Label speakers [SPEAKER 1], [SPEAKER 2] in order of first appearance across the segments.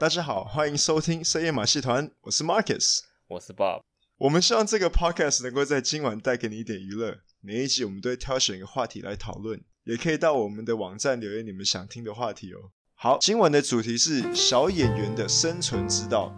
[SPEAKER 1] 大家好，欢迎收听深夜马戏团，我是 Marcus，
[SPEAKER 2] 我是 Bob。
[SPEAKER 1] 我们希望这个 Podcast 能够在今晚带给你一点娱乐。每一集我们都会挑选一个话题来讨论，也可以到我们的网站留言你们想听的话题哦。好，今晚的主题是小演员的生存之道。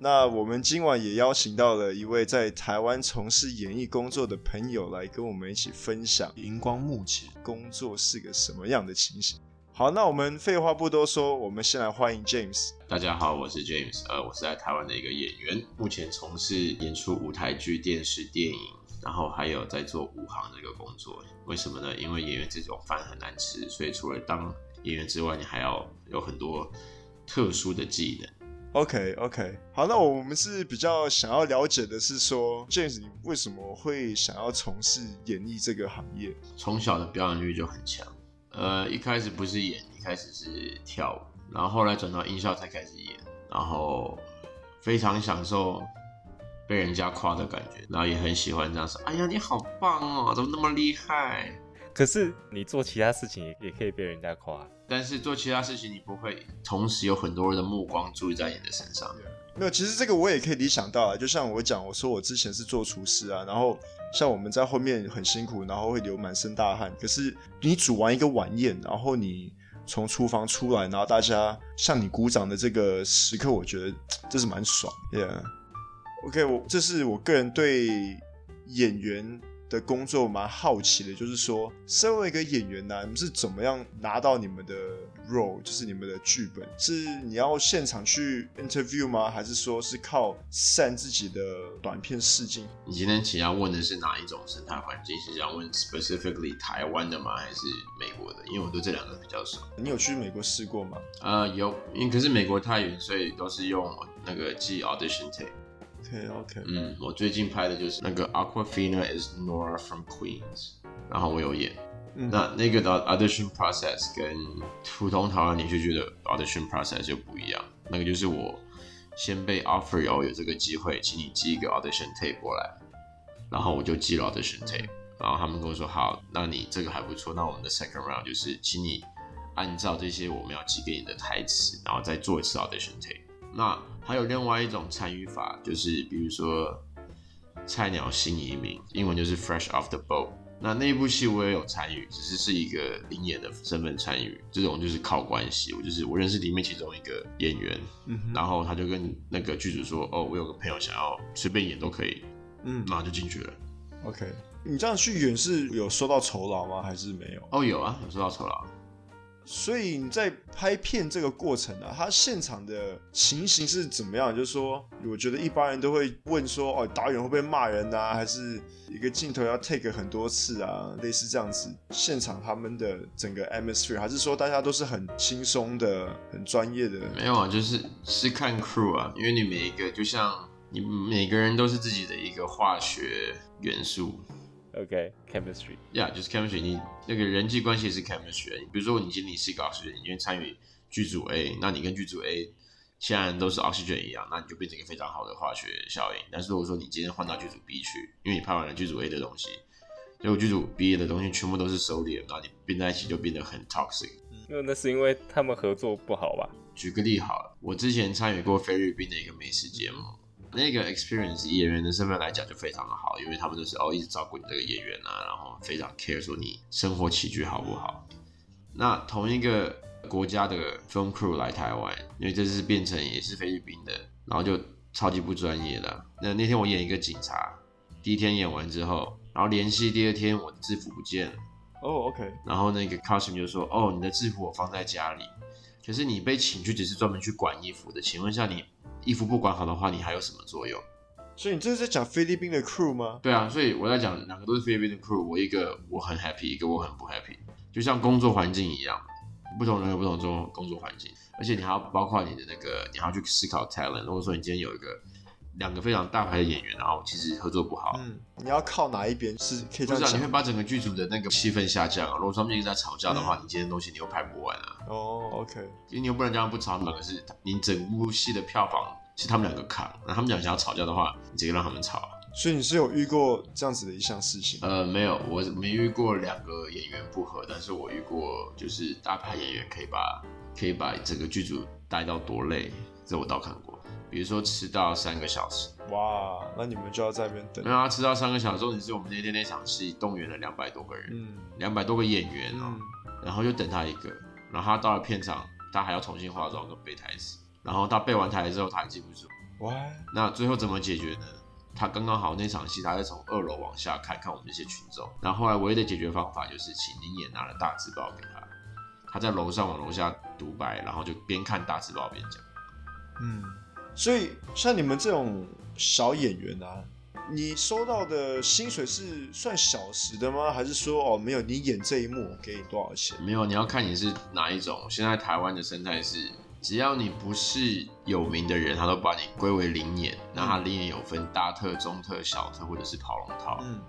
[SPEAKER 1] 那我们今晚也邀请到了一位在台湾从事演艺工作的朋友来跟我们一起分享荧光幕前工作是个什么样的情形。好，那我们废话不多说，我们先来欢迎 James。
[SPEAKER 3] 大家好，我是 James，呃，我是在台湾的一个演员，目前从事演出舞台剧、电视、电影，然后还有在做武行这个工作。为什么呢？因为演员这种饭很难吃，所以除了当演员之外，你还要有很多特殊的技能。
[SPEAKER 1] OK OK，好，那我们是比较想要了解的是说，James，你为什么会想要从事演艺这个行业？
[SPEAKER 3] 从小的表演欲就很强，呃，一开始不是演，一开始是跳舞，然后后来转到音效才开始演，然后非常享受被人家夸的感觉，然后也很喜欢这样说，哎呀，你好棒哦，怎么那么厉害？
[SPEAKER 2] 可是你做其他事情也也可以被人家夸，
[SPEAKER 3] 但是做其他事情你不会同时有很多人的目光注意在你的身上。
[SPEAKER 1] 没有，其实这个我也可以理想到啊。就像我讲，我说我之前是做厨师啊，然后像我们在后面很辛苦，然后会流满身大汗。可是你煮完一个晚宴，然后你从厨房出来，然后大家向你鼓掌的这个时刻，我觉得这是蛮爽。Yeah，OK，我这是我个人对演员的工作蛮好奇的，就是说，身为一个演员呢、啊，你们是怎么样拿到你们的 role，就是你们的剧本，是你要现场去 interview 吗？还是说是靠散自己的短片试镜？
[SPEAKER 3] 你今天其实要问的是哪一种生态环境？是想问 specifically 台湾的吗？还是美国的？因为我对这两个比较熟。
[SPEAKER 1] 你有去美国试过吗？
[SPEAKER 3] 呃，有，因为可是美国太远，所以都是用那个寄 audition tape。
[SPEAKER 1] OK OK，
[SPEAKER 3] 嗯，我最近拍的就是那个 Awkwafina is Nora from Queens，然后我有演。嗯、那那个的 audition process 跟普通台湾连续剧的 audition process 就不一样。那个就是我先被 offer 有这个机会，请你寄一个 audition tape 过来，然后我就寄了 audition tape，然后他们跟我说好，那你这个还不错，那我们的 second round 就是请你按照这些我们要寄给你的台词，然后再做一次 audition tape。那还有另外一种参与法，就是比如说菜鸟新移民，英文就是 fresh off the boat。那那一部戏我也有参与，只是是一个零演的身份参与。这种就是靠关系，我就是我认识里面其中一个演员，嗯、然后他就跟那个剧组说：“哦，我有个朋友想要随便演都可以。”嗯，然后就进去了。
[SPEAKER 1] OK，你这样去演是有收到酬劳吗？还是没有？
[SPEAKER 3] 哦，有啊，有收到酬劳。
[SPEAKER 1] 所以你在拍片这个过程啊，他现场的情形是怎么样？就是说，我觉得一般人都会问说，哦，导演会不会骂人啊？还是一个镜头要 take 很多次啊？类似这样子，现场他们的整个 atmosphere，还是说大家都是很轻松的、很专业的？
[SPEAKER 3] 没有啊，就是是看 crew 啊，因为你每一个就像你每个人都是自己的一个化学元素。
[SPEAKER 2] OK，chemistry，
[SPEAKER 3] 呀，yeah, 就是 chemistry。你那个人际关系是 chemistry。比如说，你今天是一个 oxygen，你今天参与剧组 A，那你跟剧组 A 其他人都是 oxygen 一样，那你就变成一个非常好的化学效应。但是如果说你今天换到剧组 B 去，因为你拍完了剧组 A 的东西，结果剧组 B 的东西全部都是 sodium，那你并在一起就变得很 toxic。
[SPEAKER 2] 那那是因为他们合作不好吧？
[SPEAKER 3] 举个例好了，我之前参与过菲律宾的一个美食节目。那个 experience 以演员的身份来讲就非常的好，因为他们都是哦一直照顾你这个演员啊，然后非常 care 说你生活起居好不好。那同一个国家的 film crew 来台湾，因为这次变成也是菲律宾的，然后就超级不专业的。那那天我演一个警察，第一天演完之后，然后联系第二天我的制服不见了。
[SPEAKER 1] 哦、oh，OK。
[SPEAKER 3] 然后那个 costume 就说，哦，你的制服我放在家里，可是你被请去只是专门去管衣服的，请问一下你。衣服不管好的话，你还有什么作用？
[SPEAKER 1] 所以你这是在讲菲律宾的 crew 吗？
[SPEAKER 3] 对啊，所以我在讲两个都是菲律宾的 crew，我一个我很 happy，一个我很不 happy，就像工作环境一样，不同人有不同种工作环境，而且你还要包括你的那个，你还要去思考 talent。如果说你今天有一个两个非常大牌的演员，然后其实合作不好，
[SPEAKER 1] 嗯，你要靠哪一边是可以这样？不是，
[SPEAKER 3] 你会把整个剧组的那个气氛下降啊。如果他们一直在吵架的话，嗯、你今天东西你又拍不完啊。
[SPEAKER 1] 哦，OK，
[SPEAKER 3] 其实你又不能这样不吵，两个是你整部戏的票房。是他们两个扛，那他们俩想要吵架的话，你直接让他们吵。
[SPEAKER 1] 所以你是有遇过这样子的一项事情？
[SPEAKER 3] 呃，没有，我没遇过两个演员不合，但是我遇过就是大牌演员可以把可以把整个剧组带到多累，这我倒看过。比如说迟到三个小时，
[SPEAKER 1] 哇，那你们就要在那边等。
[SPEAKER 3] 没有啊，迟到三个小时，重点是我们那天那场戏动员了两百多个人，嗯，两百多个演员哦、然后就等他一个，然后他到了片场，他还要重新化妆跟背台词，然后他背完台词之后他还记不住，哇，那最后怎么解决呢？他刚刚好那场戏，他在从二楼往下看看我们这些群众，然后后来唯一的解决方法就是请临演拿了大字报给他，他在楼上往楼下独白，然后就边看大字报边讲，
[SPEAKER 1] 嗯。所以，像你们这种小演员啊，你收到的薪水是算小时的吗？还是说，哦，没有，你演这一幕给你多少钱？
[SPEAKER 3] 没有，你要看你是哪一种。现在台湾的生态是，只要你不是有名的人，他都把你归为零演。那他零演有分大特、中特、小特，或者是跑龙套。嗯。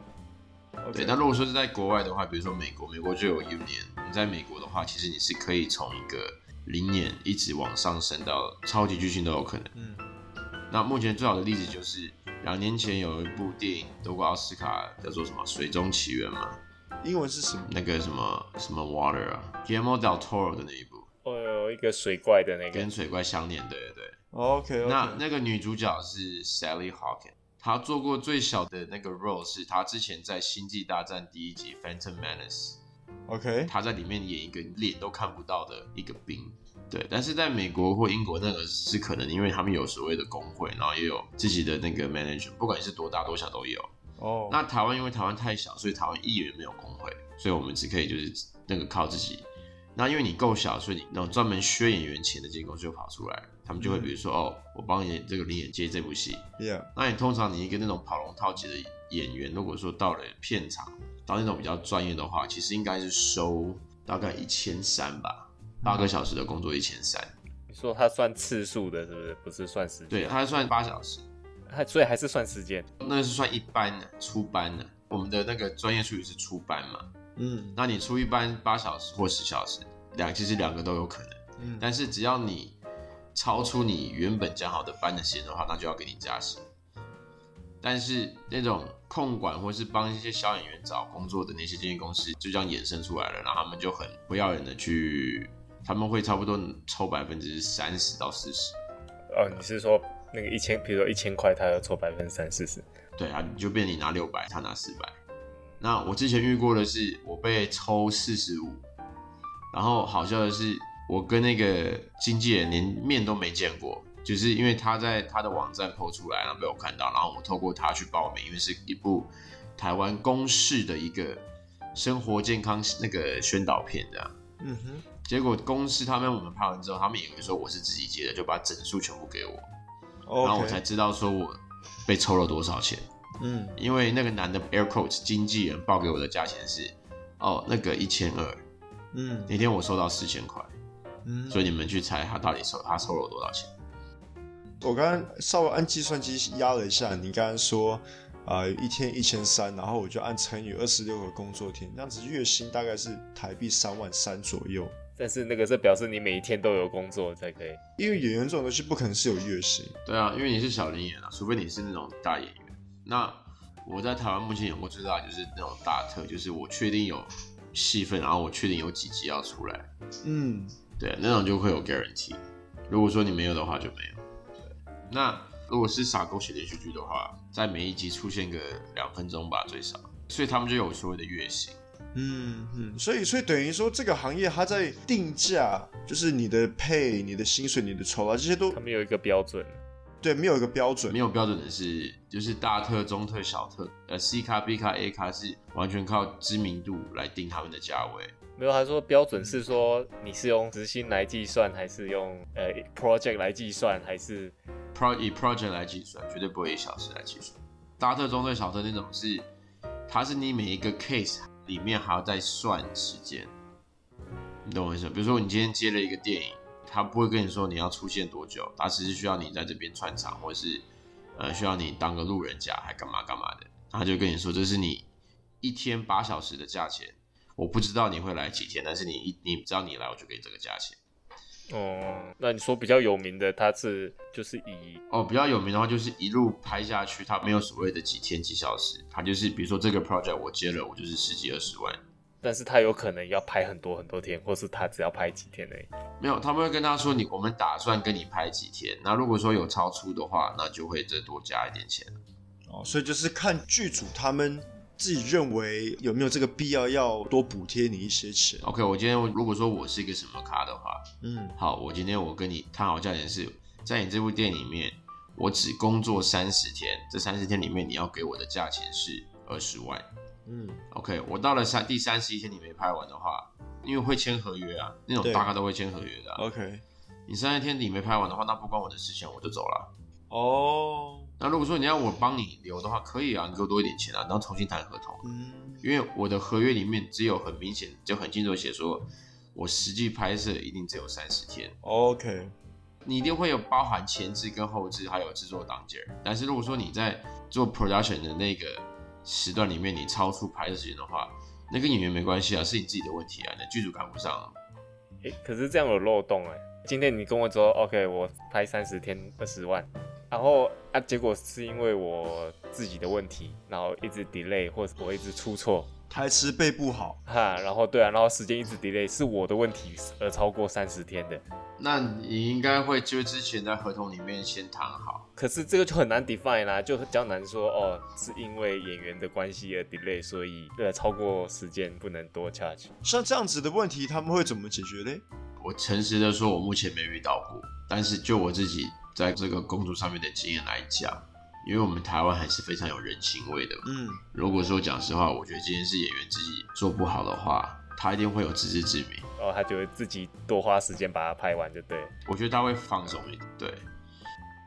[SPEAKER 3] 对。那.如果说是在国外的话，比如说美国，美国就有 union。你在美国的话，其实你是可以从一个。临演一直往上升到超级巨星都有可能。嗯，那目前最好的例子就是两年前有一部电影得过奥斯卡，叫做什么《水中奇缘》嘛？
[SPEAKER 1] 英文是什么？
[SPEAKER 3] 那个什么什么 Water 啊，Guillermo del Toro 的那一部。
[SPEAKER 2] 哦，有一个水怪的那个。
[SPEAKER 3] 跟水怪相连，对对对。
[SPEAKER 1] OK, okay.
[SPEAKER 3] 那那个女主角是 Sally Hawkins，她做过最小的那个 role 是她之前在《星际大战》第一集《Phantom Menace》。
[SPEAKER 1] OK，
[SPEAKER 3] 他在里面演一个脸都看不到的一个兵，对。但是在美国或英国那个是可能，因为他们有所谓的工会，然后也有自己的那个 manager，不管是多大多小都有。哦、oh.。那台湾因为台湾太小，所以台湾艺人没有工会，所以我们只可以就是那个靠自己。那因为你够小，所以你那种专门削演员钱的这公司就跑出来，他们就会比如说、mm. 哦，我帮你这个临演接这部戏。
[SPEAKER 1] Yeah。
[SPEAKER 3] 那你通常你一个那种跑龙套级的演员，如果说到了片场。到那种比较专业的话，其实应该是收大概一千三吧，八个小时的工作一千三。
[SPEAKER 2] 你说他算次数的，是不是？不是算时间？
[SPEAKER 3] 对，他算八小时，
[SPEAKER 2] 还所以还是算时间。
[SPEAKER 3] 那是算一班的，初班的。我们的那个专业术语是初班嘛？嗯，那你初一班八小时或十小时，两其实两个都有可能。嗯，但是只要你超出你原本讲好的班的时间的话，那就要给你加薪。但是那种控管或是帮一些小演员找工作的那些经纪公司，就这样衍生出来了，然后他们就很不要脸的去，他们会差不多抽百分之三十到四十。
[SPEAKER 2] 哦，你是说那个一千，比如说一千块，他要抽百分之三四十？
[SPEAKER 3] 对啊，你就变你拿六百，他拿四百。那我之前遇过的是，我被抽四十五，然后好笑的是，我跟那个经纪人连面都没见过。就是因为他在他的网站 PO 出来，然后被我看到，然后我透过他去报名，因为是一部台湾公视的一个生活健康那个宣导片这样。嗯哼。结果公司他们我们拍完之后，他们以为说我是自己接的，就把整数全部给我。Okay. 然后我才知道说我被抽了多少钱。嗯。因为那个男的 Air Coach 经纪人报给我的价钱是哦那个一千二。嗯。那天我收到四千块。嗯。所以你们去猜他到底收他收了我多少钱？
[SPEAKER 1] 我刚刚稍微按计算机压了一下，你刚刚说，呃，一天一千三，然后我就按乘以二十六个工作天，这样子月薪大概是台币三万三左右。
[SPEAKER 2] 但是那个是表示你每一天都有工作才可以，
[SPEAKER 1] 因为演员这种东西不可能是有月薪。
[SPEAKER 3] 对啊，因为你是小临演啊，除非你是那种大演员。那我在台湾目前演过最大的就是那种大特，就是我确定有戏份，然后我确定有几集要出来。嗯，对，那种就会有 guarantee。如果说你没有的话，就没有。对那如果是傻狗血连续剧的话，在每一集出现个两分钟吧，最少，所以他们就有所谓的月薪。
[SPEAKER 1] 嗯嗯，所以所以等于说这个行业它在定价，就是你的 pay、你的薪水、你的酬劳这些都，
[SPEAKER 2] 它没有一个标准。
[SPEAKER 1] 对，没有一个标准，
[SPEAKER 3] 没有标准的是就是大特、中特、小特，呃，C 卡、B 卡、A 卡是完全靠知名度来定他们的价位。
[SPEAKER 2] 没有，他说标准是说你是用时薪来计算，还是用呃 project 来计算，还是
[SPEAKER 3] pro 以 project 来计算，绝对不会以小时来计算。大特、中特、小特那种是，它是你每一个 case 里面还要再算时间，你懂我意思？比如说你今天接了一个电影，他不会跟你说你要出现多久，他只是需要你在这边串场，或者是呃需要你当个路人甲，还干嘛干嘛的，他就跟你说这是你一天八小时的价钱。我不知道你会来几天，但是你一你只要你来，我就给你这个价钱。
[SPEAKER 2] 哦，那你说比较有名的，他是就是以
[SPEAKER 3] 哦比较有名的话，就是一路拍下去，他没有所谓的几天几小时，他就是比如说这个 project 我接了，我就是十几二十万。
[SPEAKER 2] 但是他有可能要拍很多很多天，或是他只要拍几天而已。
[SPEAKER 3] 没有，他们会跟他说你，我们打算跟你拍几天。那如果说有超出的话，那就会再多加一点钱。
[SPEAKER 1] 哦，所以就是看剧组他们自己认为有没有这个必要，要多补贴你一些钱。
[SPEAKER 3] OK，我今天如果说我是一个什么咖的话，
[SPEAKER 1] 嗯，
[SPEAKER 3] 好，我今天我跟你谈好价钱是在你这部电影里面，我只工作三十天，这三十天里面你要给我的价钱是二十万。
[SPEAKER 1] 嗯
[SPEAKER 3] ，OK，我到了三第三十一天你没拍完的话，因为会签合约啊，那种大概都会签合约的、啊。
[SPEAKER 1] OK，
[SPEAKER 3] 你三十天你没拍完的话，那不关我的事情，我就走了。
[SPEAKER 1] 哦，
[SPEAKER 3] 那如果说你要我帮你留的话，可以啊，你给我多一点钱啊，然后重新谈合同。
[SPEAKER 1] 嗯，
[SPEAKER 3] 因为我的合约里面只有很明显就很清楚写说，我实际拍摄一定只有三十天。
[SPEAKER 1] OK，
[SPEAKER 3] 你一定会有包含前置跟后置，还有制作档件。但是如果说你在做 production 的那个。时段里面你超出拍摄时间的话，那跟演员没关系啊，是你自己的问题啊，你的剧组赶不上啊。
[SPEAKER 2] 欸，可是这样有漏洞哎。今天你跟我说，OK，我拍三十天二十万，然后啊，结果是因为我自己的问题，然后一直 delay 或者我一直出错。
[SPEAKER 1] 台词背不好
[SPEAKER 2] 哈，然后对啊，然后时间一直 delay，是我的问题而超过三十天的。
[SPEAKER 3] 那你应该会就之前在合同里面先谈好。
[SPEAKER 2] 可是这个就很难 define 啦，就比较难说哦，是因为演员的关系而 delay，所以呃超过时间不能多 charge。
[SPEAKER 1] 像这样子的问题，他们会怎么解决呢？
[SPEAKER 3] 我诚实的说，我目前没遇到过，但是就我自己在这个工作上面的经验来讲。因为我们台湾还是非常有人情味的。
[SPEAKER 1] 嗯，
[SPEAKER 3] 如果说讲实话，我觉得今天是演员自己做不好的话，他一定会有自知之明。
[SPEAKER 2] 哦，他就会自己多花时间把它拍完，就对。
[SPEAKER 3] 我觉得他会放松一点，对。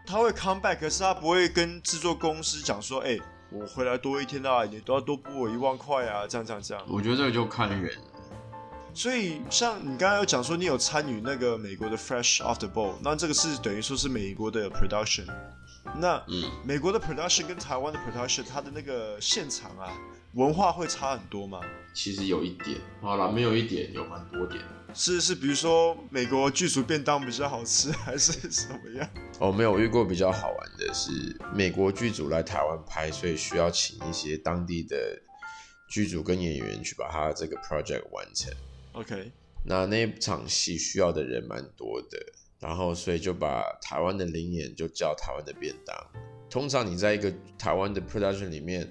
[SPEAKER 1] 他会 come back，可是他不会跟制作公司讲说，哎、欸，我回来多一天啊，你都要多补我一万块啊，这样这样这样。
[SPEAKER 3] 我觉得这个就看人。
[SPEAKER 1] 所以，像你刚刚有讲说，你有参与那个美国的 Fresh Off the Boat，那这个是等于说是美国的 production。那嗯，美国的 production 跟台湾的 production，它的那个现场啊，文化会差很多吗？
[SPEAKER 3] 其实有一点，好了，没有一点，有蛮多点。
[SPEAKER 1] 是是，比如说美国剧组便当比较好吃，还是什么样？
[SPEAKER 3] 哦，没有遇过比较好玩的是，美国剧组来台湾拍，所以需要请一些当地的剧组跟演员去把他这个 project 完成。
[SPEAKER 1] OK，
[SPEAKER 3] 那那场戏需要的人蛮多的。然后，所以就把台湾的灵演就叫台湾的便当。通常你在一个台湾的 production 里面，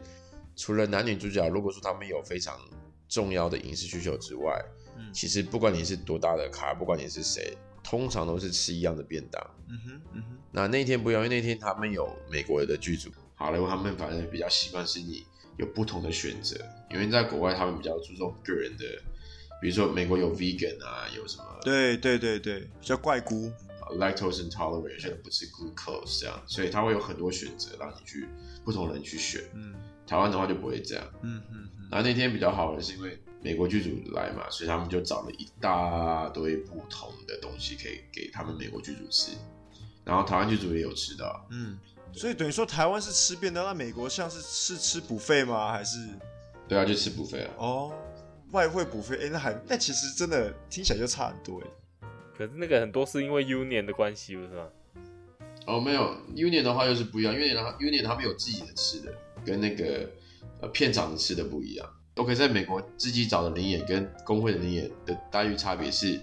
[SPEAKER 3] 除了男女主角，如果说他们有非常重要的影视需求之外，嗯，其实不管你是多大的咖，不管你是谁，通常都是吃一样的便当。
[SPEAKER 1] 嗯哼，嗯哼。那
[SPEAKER 3] 那天不一样，因为那天他们有美国的剧组，好莱坞他们反正比较习惯是你有不同的选择，因为在国外他们比较注重个人的。比如说美国有 vegan 啊，有什么？
[SPEAKER 1] 对对对对，比较怪菇
[SPEAKER 3] ，lactose intolerant，有些人不吃 glucose 这样，所以他会有很多选择让你去不同人去选。嗯，台湾的话就不会这样。嗯嗯。然后那天比较好的是因为美国剧组来嘛，所以他们就找了一大堆不同的东西可以给他们美国剧组吃，然后台湾剧组也有吃到。
[SPEAKER 1] 嗯，所以等于说台湾是吃便当，那美国像是是吃 buffet 吗？还是？
[SPEAKER 3] 对啊，就吃 buffet 啊。
[SPEAKER 1] 哦。外汇补费，哎，那还那其实真的听起来就差很多哎。
[SPEAKER 2] 可是那个很多是因为 union 的关系，不是吗？
[SPEAKER 3] 哦，没有 union 的话又是不一样，union 的话 union 他们有自己的吃的，跟那个呃片场的吃的不一样。OK，在美国自己找的零演跟工会的零演的待遇差别是，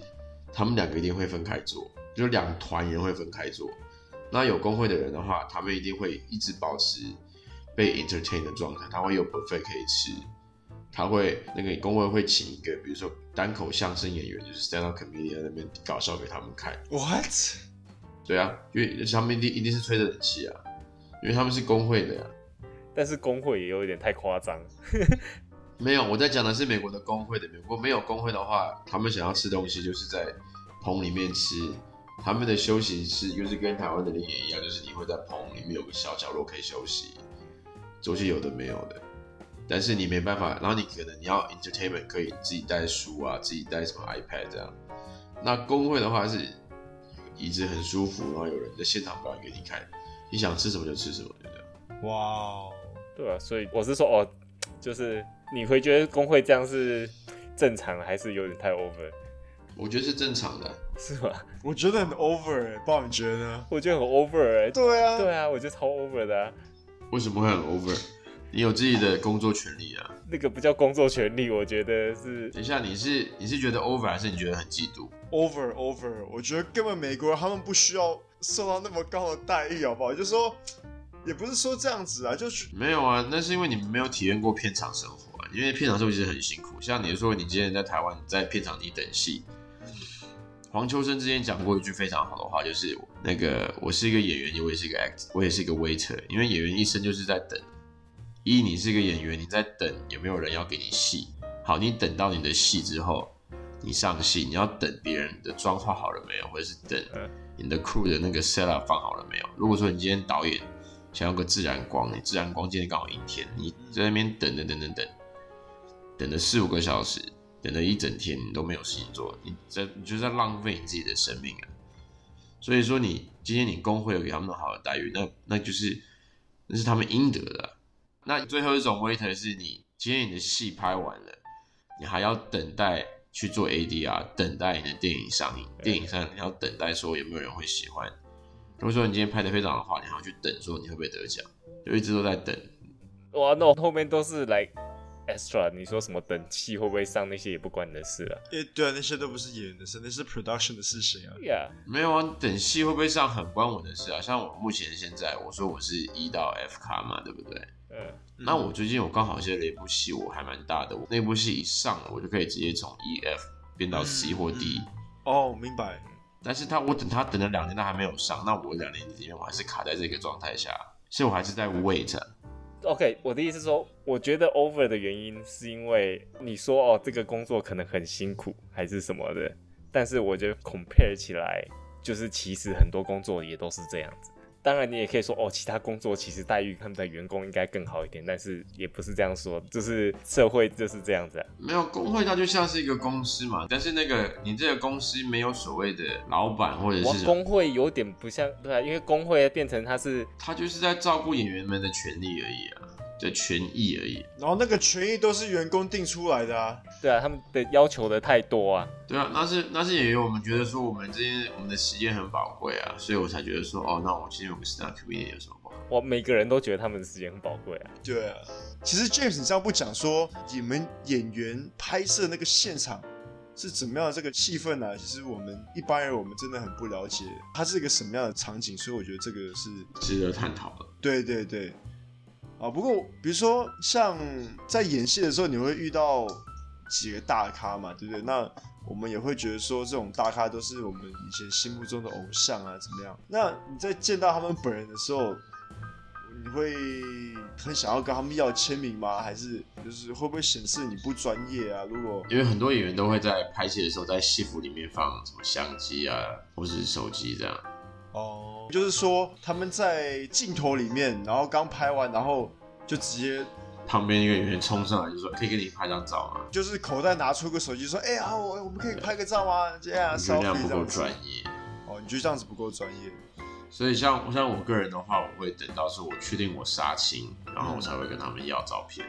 [SPEAKER 3] 他们两个一定会分开做，就两团人会分开做。那有工会的人的话，他们一定会一直保持被 entertain 的状态，他会有 buffet 可以吃。他会那个工会会请一个，比如说单口相声演员，就是 stand up comedian 那边搞笑给他们看。
[SPEAKER 1] What？
[SPEAKER 3] 对啊，因为他们一定一定是吹着冷气啊，因为他们是工会的呀、啊。
[SPEAKER 2] 但是工会也有一点太夸张。
[SPEAKER 3] 没有，我在讲的是美国的工会的。美国没有工会的话，他们想要吃东西就是在棚里面吃。他们的休息室又是跟台湾的林野一样，就是你会在棚里面有个小角落可以休息，做些有的没有的。但是你没办法，然后你可能你要 entertainment 可以自己带书啊，自己带什么 iPad 这样。那工会的话是椅子很舒服，然后有人在现场表演给你看，你想吃什么就吃什么，就这样。
[SPEAKER 1] 哇、wow，
[SPEAKER 2] 对啊，所以我是说哦，就是你会觉得工会这样是正常，还是有点太 over？
[SPEAKER 3] 我觉得是正常的，
[SPEAKER 2] 是吗？
[SPEAKER 1] 我觉得很 over 哎，不然你觉得呢？
[SPEAKER 2] 我觉得很 over 哎，
[SPEAKER 1] 对啊，
[SPEAKER 2] 对啊，我觉得超 over 的啊。
[SPEAKER 3] 为什么会很 over？你有自己的工作权利啊。
[SPEAKER 2] 那个不叫工作权利，我觉得是。
[SPEAKER 3] 等一下，你是你是觉得 over 还是你觉得很嫉妒
[SPEAKER 1] ？over over，我觉得根本美国人他们不需要受到那么高的待遇，好不好？就是说，也不是说这样子啊，就是
[SPEAKER 3] 没有啊，那是因为你们没有体验过片场生活啊。因为片场生活其实很辛苦，像你说你今天在台湾，在片场你等戏。黄秋生之前讲过一句非常好的话，就是那个我是一个演员，我也是一个 act，我也是一个 waiter。因为演员一生就是在等。一，你是一个演员，你在等有没有人要给你戏。好，你等到你的戏之后，你上戏，你要等别人的妆化好了没有，或者是等你的 crew 的那个 set up 放好了没有。如果说你今天导演想要个自然光，你自然光今天刚好阴天，你在那边等等等等等，等了四五个小时。等了一整天，你都没有事情做，你在你就在浪费你自己的生命啊！所以说，你今天你工会有给他们好的待遇，那那就是那是他们应得的啊。那最后一种 waiter 是你今天你的戏拍完了，你还要等待去做 ADR，等待你的电影上映。电影上你要等待说有没有人会喜欢。如果说你今天拍的非常的话，你还要去等说你会不会得奖，就一直都在等。
[SPEAKER 2] 哇，那我后面都是来。extra，你说什么等戏会不会上那些也不关你的事了。
[SPEAKER 1] 诶，对啊，那些都不是演员的事，那是 production 的事情啊。
[SPEAKER 2] Yeah，
[SPEAKER 3] 没有啊，等戏会不会上很关我的事啊。像我目前现在，我说我是一到 F 卡嘛，对不对？嗯。那我最近我刚好接了一部戏，我还蛮大的。我那部戏一上，我就可以直接从 E F 变到 C 或 D。
[SPEAKER 1] 哦，明白。
[SPEAKER 3] 但是他我等他等了两年，他还没有上，那我两年里面我还是卡在这个状态下，所以我还是在 wait。
[SPEAKER 2] OK，我的意思是说，我觉得 over 的原因是因为你说哦，这个工作可能很辛苦还是什么的，但是我觉得 compare 起来，就是其实很多工作也都是这样子。当然，你也可以说哦，其他工作其实待遇他们的员工应该更好一点，但是也不是这样说，就是社会就是这样子啊。
[SPEAKER 3] 没有工会，它就像是一个公司嘛，但是那个你这个公司没有所谓的老板或者是
[SPEAKER 2] 工会，有点不像对啊，因为工会变成它是，
[SPEAKER 3] 它就是在照顾演员们的权利而已啊。的权益而已，
[SPEAKER 1] 然后那个权益都是员工定出来的啊。
[SPEAKER 2] 对啊，他们的要求的太多啊。
[SPEAKER 3] 对啊，那是那是演员，我们觉得说我们这些我们的时间很宝贵啊，所以我才觉得说哦，那我今天我们 stand-up comedian 有什么不好？
[SPEAKER 2] 我每个人都觉得他们的时间很宝贵啊。
[SPEAKER 1] 对啊，其实 James 你这样不讲说你们演员拍摄那个现场是怎么样的这个气氛呢？其实我们一般人我们真的很不了解，它是一个什么样的场景，所以我觉得这个是
[SPEAKER 3] 值得探讨的。
[SPEAKER 1] 对对对。啊，不过比如说像在演戏的时候，你会遇到几个大咖嘛，对不对？那我们也会觉得说，这种大咖都是我们以前心目中的偶像啊，怎么样？那你在见到他们本人的时候，你会很想要跟他们要签名吗？还是就是会不会显示你不专业啊？如果
[SPEAKER 3] 因为很多演员都会在拍戏的时候，在戏服里面放什么相机啊，或是手机这样。
[SPEAKER 1] 哦，就是说他们在镜头里面，然后刚拍完，然后就直接
[SPEAKER 3] 旁边一个演员冲上来就说：“可以给你拍张照吗？”
[SPEAKER 1] 就是口袋拿出个手机说：“哎呀，我我们可以拍个照吗？”这样，
[SPEAKER 3] 你觉得这样不够专业？
[SPEAKER 1] 哦，你觉得这样子不够专业？
[SPEAKER 3] 所以像像我个人的话，我会等到是我确定我杀青，然后我才会跟他们要照片。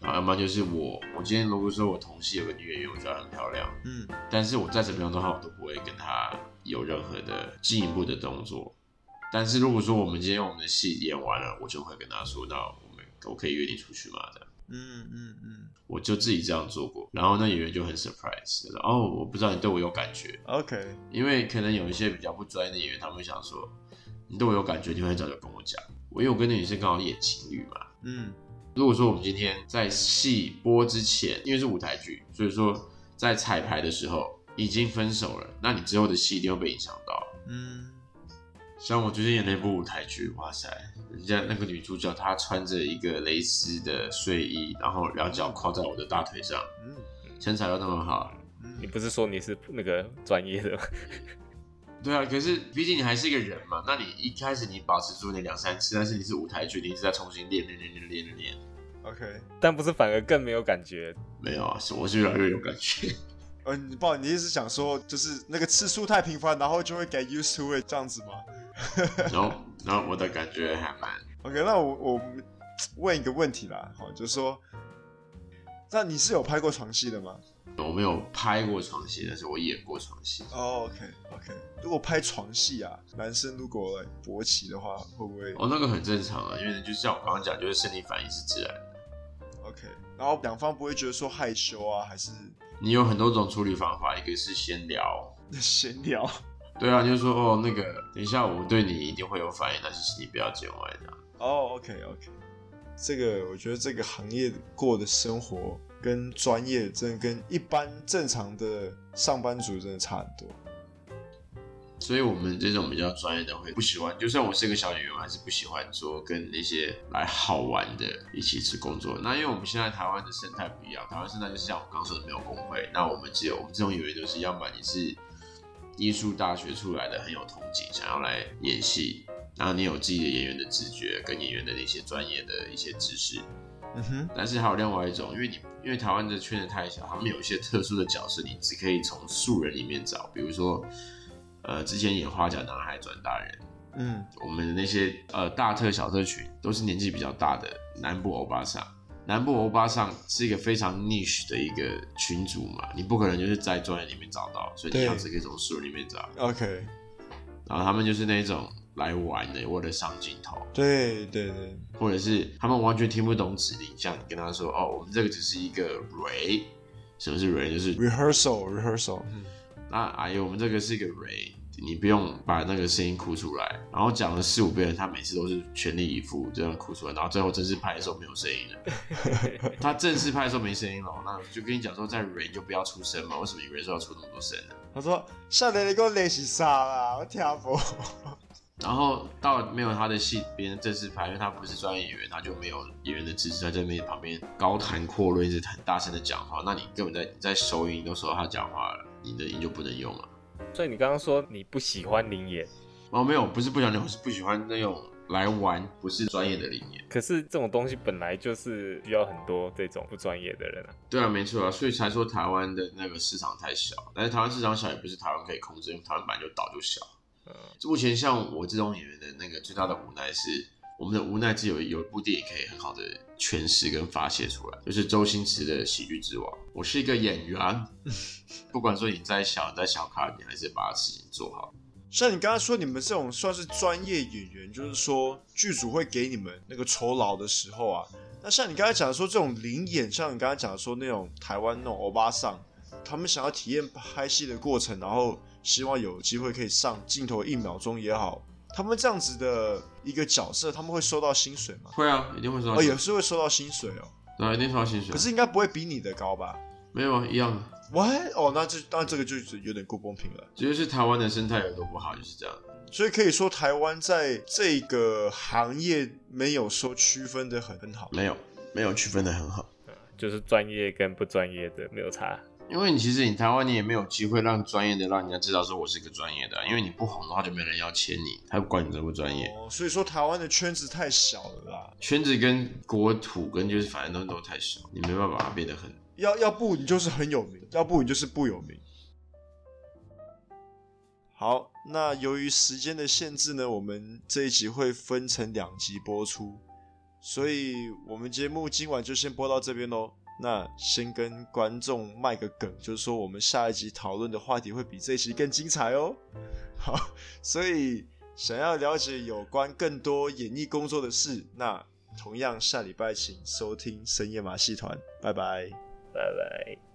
[SPEAKER 3] 然后要不然就是我我今天如果说我同戏有个女演员，我觉得很漂亮，嗯，但是我再怎么样的话我都不会跟她。有任何的进一步的动作，但是如果说我们今天我们的戏演完了，我就会跟他说：“那我们我可以约你出去吗？”这样，嗯嗯嗯，我就自己这样做过，然后那演员就很 surprise，说：“哦，我不知道你对我有感觉。”
[SPEAKER 1] OK，
[SPEAKER 3] 因为可能有一些比较不专业的演员，他们会想说：“你对我有感觉，你会很早就跟我讲。”我因为我跟那女生刚好演情侣嘛，嗯，如果说我们今天在戏播之前，因为是舞台剧，所以说在彩排的时候。已经分手了，那你之后的戏一定会被影响到。嗯，像我最近演那部舞台剧，哇塞，人家那个女主角她穿着一个蕾丝的睡衣，然后两脚跨在我的大腿上，嗯，身材又那么好。
[SPEAKER 2] 你不是说你是那个专业的吗？
[SPEAKER 3] 对啊，可是毕竟你还是一个人嘛，那你一开始你保持住那两三次，但是你是舞台剧，你一直在重新练练练练练练。
[SPEAKER 1] OK，
[SPEAKER 2] 但不是反而更没有感觉？
[SPEAKER 3] 没有啊，是我是越来越有感觉。
[SPEAKER 1] 呃，你不好，你意思想说，就是那个次数太频繁，然后就会 get used to it 这样子吗？
[SPEAKER 3] 然后，然后我的感觉还蛮
[SPEAKER 1] OK。那我我问一个问题啦，好，就是说，那你是有拍过床戏的吗？
[SPEAKER 3] 我没有拍过床戏，但是我演过床戏。
[SPEAKER 1] 哦、oh,，OK OK。如果拍床戏啊，男生如果勃起的话，会不会？
[SPEAKER 3] 哦，那个很正常啊，因为就像我刚刚讲，就是生理反应是自然的。
[SPEAKER 1] OK。然后两方不会觉得说害羞啊，还是？
[SPEAKER 3] 你有很多种处理方法，一个是闲聊，
[SPEAKER 1] 闲聊。
[SPEAKER 3] 对啊，就是说哦，那个等一下我对你一定会有反应，但是请你不要见外的。
[SPEAKER 1] 哦、oh,，OK OK。这个我觉得这个行业过的生活跟专业真的跟一般正常的上班族真的差很多，
[SPEAKER 3] 所以我们这种比较专业的会不喜欢，就算我是个小演员，我还是不喜欢说跟那些来好玩的一起去工作。那因为我们现在台湾的生态不一样，台湾生态就是像我刚刚说的没有工会，那我们只有我们这种演员就是，要么你是艺术大学出来的，很有憧憬，想要来演戏。然后你有自己的演员的直觉跟演员的那些专业的一些知识，
[SPEAKER 1] 嗯哼。但
[SPEAKER 3] 是还有另外一种，因为你因为台湾的圈子太小，他们有一些特殊的角色，你只可以从素人里面找。比如说，呃，之前演花甲男孩转大人，
[SPEAKER 1] 嗯，
[SPEAKER 3] 我们的那些呃大特小特群都是年纪比较大的南部欧巴桑。南部欧巴桑是一个非常 niche 的一个群组嘛，你不可能就是在专业里面找到，所以你要只可以从素人里面找。
[SPEAKER 1] OK。
[SPEAKER 3] 然后他们就是那种。来玩的，为了上镜头。
[SPEAKER 1] 对对对，
[SPEAKER 3] 或者是他们完全听不懂指令，像你跟他说：“哦，我们这个只是一个 re，什么是 re？就是
[SPEAKER 1] rehearsal rehearsal。嗯，
[SPEAKER 3] 那阿姨，我们这个是一个 Ray，你不用把那个声音哭出来。然后讲了四五遍，他每次都是全力以赴这样哭出来，然后最后正式拍的时候没有声音了。他正式拍的时候没声音了，那就跟你讲说，在 Ray 就不要出声嘛。为什么 re 说要出那么多声呢？
[SPEAKER 1] 他说：“少年，你给我练习啥啦？我听不。”
[SPEAKER 3] 然后到没有他的戏，别人正式拍，因为他不是专业演员，他就没有演员的知识，在这边旁边高谈阔论，一直很大声的讲话，那你根本在你在收音都收到他讲话了，你的音就不能用了。
[SPEAKER 2] 所以你刚刚说你不喜欢临演？
[SPEAKER 3] 哦，没有，不是不喜欢，我是不喜欢那种来玩不是专业的临演。
[SPEAKER 2] 可是这种东西本来就是需要很多这种不专业的人啊。
[SPEAKER 3] 对啊，没错啊，所以才说台湾的那个市场太小，但是台湾市场小也不是台湾可以控制，因为台湾本来就岛就小。目前像我这种演员的那个最大的无奈是，我们的无奈只有有一部电影可以很好的诠释跟发泄出来，就是周星驰的《喜剧之王》。我是一个演员，不管说你在小，在小咖，你还是把事情做好。
[SPEAKER 1] 像你刚才说，你们这种算是专业演员，就是说剧组会给你们那个酬劳的时候啊，那像你刚才讲的说这种灵演，像你刚才讲的说那种台湾那种欧巴桑，他们想要体验拍戏的过程，然后。希望有机会可以上镜头一秒钟也好，他们这样子的一个角色，他们会收到薪水吗？
[SPEAKER 3] 会啊，一定会收到薪水。
[SPEAKER 1] 哦，也是会收到薪水哦。
[SPEAKER 3] 对，一定收到薪水。
[SPEAKER 1] 可是应该不会比你的高吧？
[SPEAKER 3] 没有啊，一样的。
[SPEAKER 1] 喂，哦，那这那这个就是有点不公平了。
[SPEAKER 3] 这就是台湾的生态有多不好，就是这样。
[SPEAKER 1] 所以可以说台湾在这个行业没有说区分的很很好。
[SPEAKER 3] 没有，没有区分的很好。
[SPEAKER 2] 就是专业跟不专业的没有差。
[SPEAKER 3] 因为你其实你台湾你也没有机会让专业的让人家知道说我是一个专业的，因为你不红的话就没人要签你，他不管你专不专业。
[SPEAKER 1] 哦，所以说台湾的圈子太小了啦。
[SPEAKER 3] 圈子跟国土跟就是反正都都太小，你没办法把它变得很。
[SPEAKER 1] 要要不你就是很有名，要不你就是不有名。好，那由于时间的限制呢，我们这一集会分成两集播出，所以我们节目今晚就先播到这边喽。那先跟观众卖个梗，就是说我们下一集讨论的话题会比这一集更精彩哦。好，所以想要了解有关更多演艺工作的事，那同样下礼拜请收听深夜马戏团，拜拜，
[SPEAKER 2] 拜拜。